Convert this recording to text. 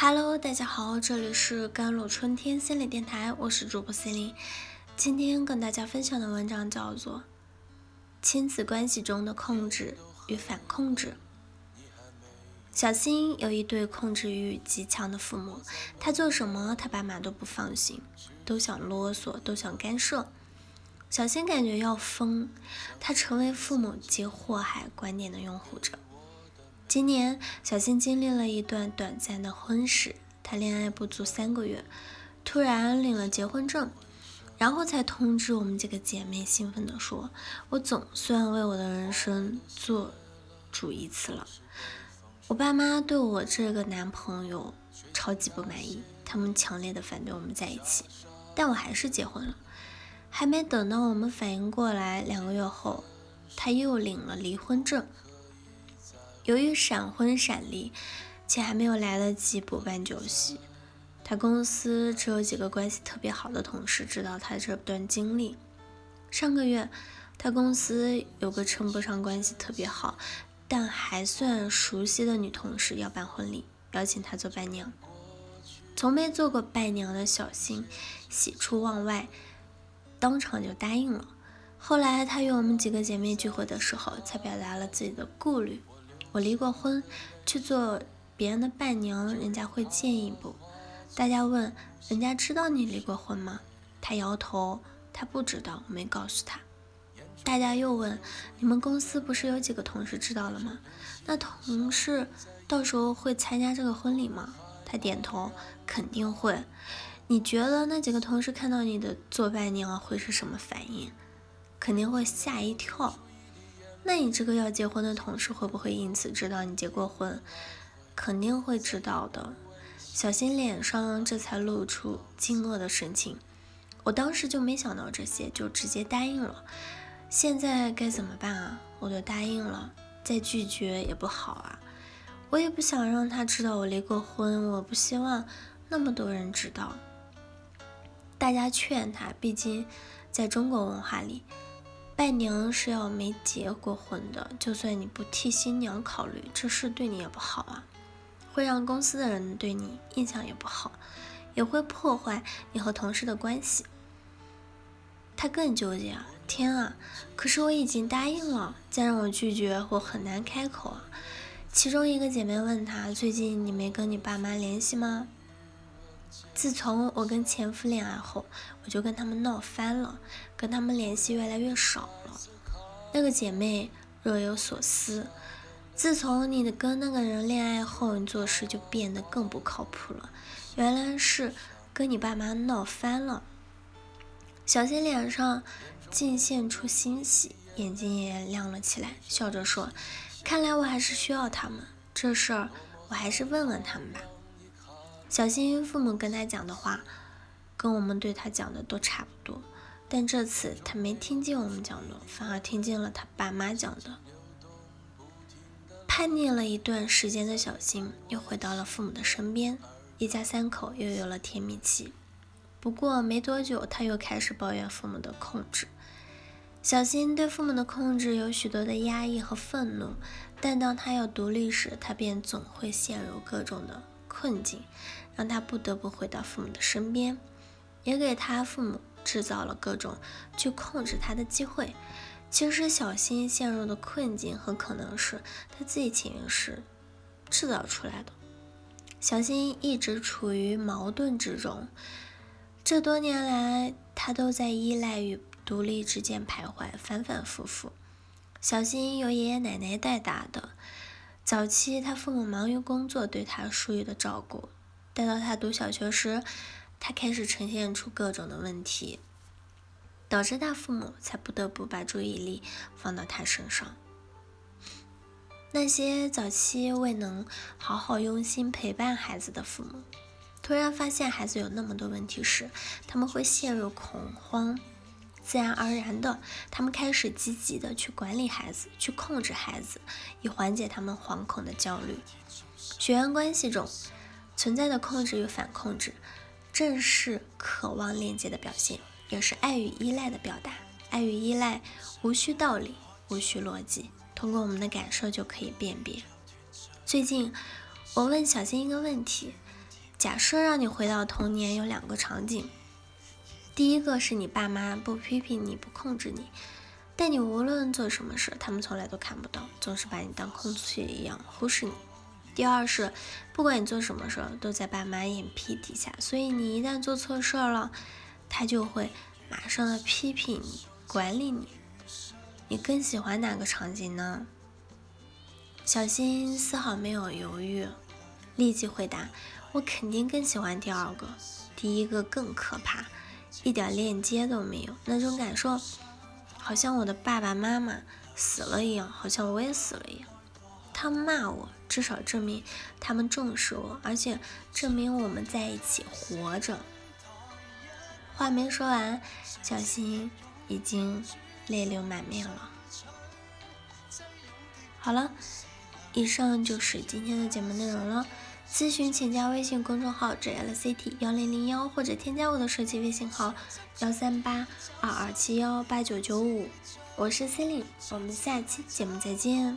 Hello，大家好，这里是甘露春天心理电台，我是主播 c e l i n e 今天跟大家分享的文章叫做《亲子关系中的控制与反控制》。小新有一对控制欲极强的父母，他做什么他爸妈都不放心，都想啰嗦，都想干涉。小新感觉要疯，他成为父母及祸害观念的拥护者。今年，小新经历了一段短暂的婚史。他恋爱不足三个月，突然领了结婚证，然后才通知我们几个姐妹，兴奋地说：“我总算为我的人生做主一次了。”我爸妈对我这个男朋友超级不满意，他们强烈的反对我们在一起，但我还是结婚了。还没等到我们反应过来，两个月后，他又领了离婚证。由于闪婚闪离，且还没有来得及补办酒席，他公司只有几个关系特别好的同事知道他这段经历。上个月，他公司有个称不上关系特别好，但还算熟悉的女同事要办婚礼，邀请他做伴娘。从没做过伴娘的小新喜出望外，当场就答应了。后来他与我们几个姐妹聚会的时候，才表达了自己的顾虑。我离过婚，去做别人的伴娘，人家会介意不？大家问，人家知道你离过婚吗？他摇头，他不知道，我没告诉他。大家又问，你们公司不是有几个同事知道了吗？那同事到时候会参加这个婚礼吗？他点头，肯定会。你觉得那几个同事看到你的做伴娘会是什么反应？肯定会吓一跳。那你这个要结婚的同事会不会因此知道你结过婚？肯定会知道的。小新脸上这才露出惊愕的神情。我当时就没想到这些，就直接答应了。现在该怎么办啊？我都答应了，再拒绝也不好啊。我也不想让他知道我离过婚，我不希望那么多人知道。大家劝他，毕竟在中国文化里。伴娘是要没结过婚的，就算你不替新娘考虑，这事对你也不好啊，会让公司的人对你印象也不好，也会破坏你和同事的关系。他更纠结啊！天啊！可是我已经答应了，再让我拒绝，我很难开口啊。其中一个姐妹问他：“最近你没跟你爸妈联系吗？”自从我跟前夫恋爱后，我就跟他们闹翻了，跟他们联系越来越少了。那个姐妹若有所思，自从你跟那个人恋爱后，你做事就变得更不靠谱了。原来是跟你爸妈闹翻了。小新脸上尽现出欣喜，眼睛也亮了起来，笑着说：“看来我还是需要他们，这事儿我还是问问他们吧。”小新父母跟他讲的话，跟我们对他讲的都差不多，但这次他没听见我们讲的，反而听见了他爸妈讲的。叛逆了一段时间的小新又回到了父母的身边，一家三口又有了甜蜜期。不过没多久，他又开始抱怨父母的控制。小新对父母的控制有许多的压抑和愤怒，但当他要独立时，他便总会陷入各种的。困境让他不得不回到父母的身边，也给他父母制造了各种去控制他的机会。其实小新陷入的困境很可能是他自己潜意识制造出来的。小新一直处于矛盾之中，这多年来他都在依赖与独立之间徘徊，反反复复。小新由爷爷奶奶带大的。早期，他父母忙于工作，对他疏于的照顾。待到他读小学时，他开始呈现出各种的问题，导致他父母才不得不把注意力放到他身上。那些早期未能好好用心陪伴孩子的父母，突然发现孩子有那么多问题时，他们会陷入恐慌。自然而然的，他们开始积极的去管理孩子，去控制孩子，以缓解他们惶恐的焦虑。血缘关系中存在的控制与反控制，正是渴望链接的表现，也是爱与依赖的表达。爱与依赖无需道理，无需逻辑，通过我们的感受就可以辨别。最近我问小新一个问题：假设让你回到童年，有两个场景。第一个是你爸妈不批评你，不控制你，但你无论做什么事，他们从来都看不到，总是把你当空气一样忽视你。第二是，不管你做什么事，都在爸妈眼皮底下，所以你一旦做错事了，他就会马上的批评你，管理你。你更喜欢哪个场景呢？小新丝毫没有犹豫，立即回答：“我肯定更喜欢第二个，第一个更可怕。”一点链接都没有，那种感受，好像我的爸爸妈妈死了一样，好像我也死了一样。他们骂我，至少证明他们重视我，而且证明我们在一起活着。话没说完，小新已经泪流满面了。好了，以上就是今天的节目内容了。咨询请加微信公众号 jlct 幺零零幺，或者添加我的手机微信号幺三八二二七幺八九九五，我是 c e l i n e 我们下期节目再见。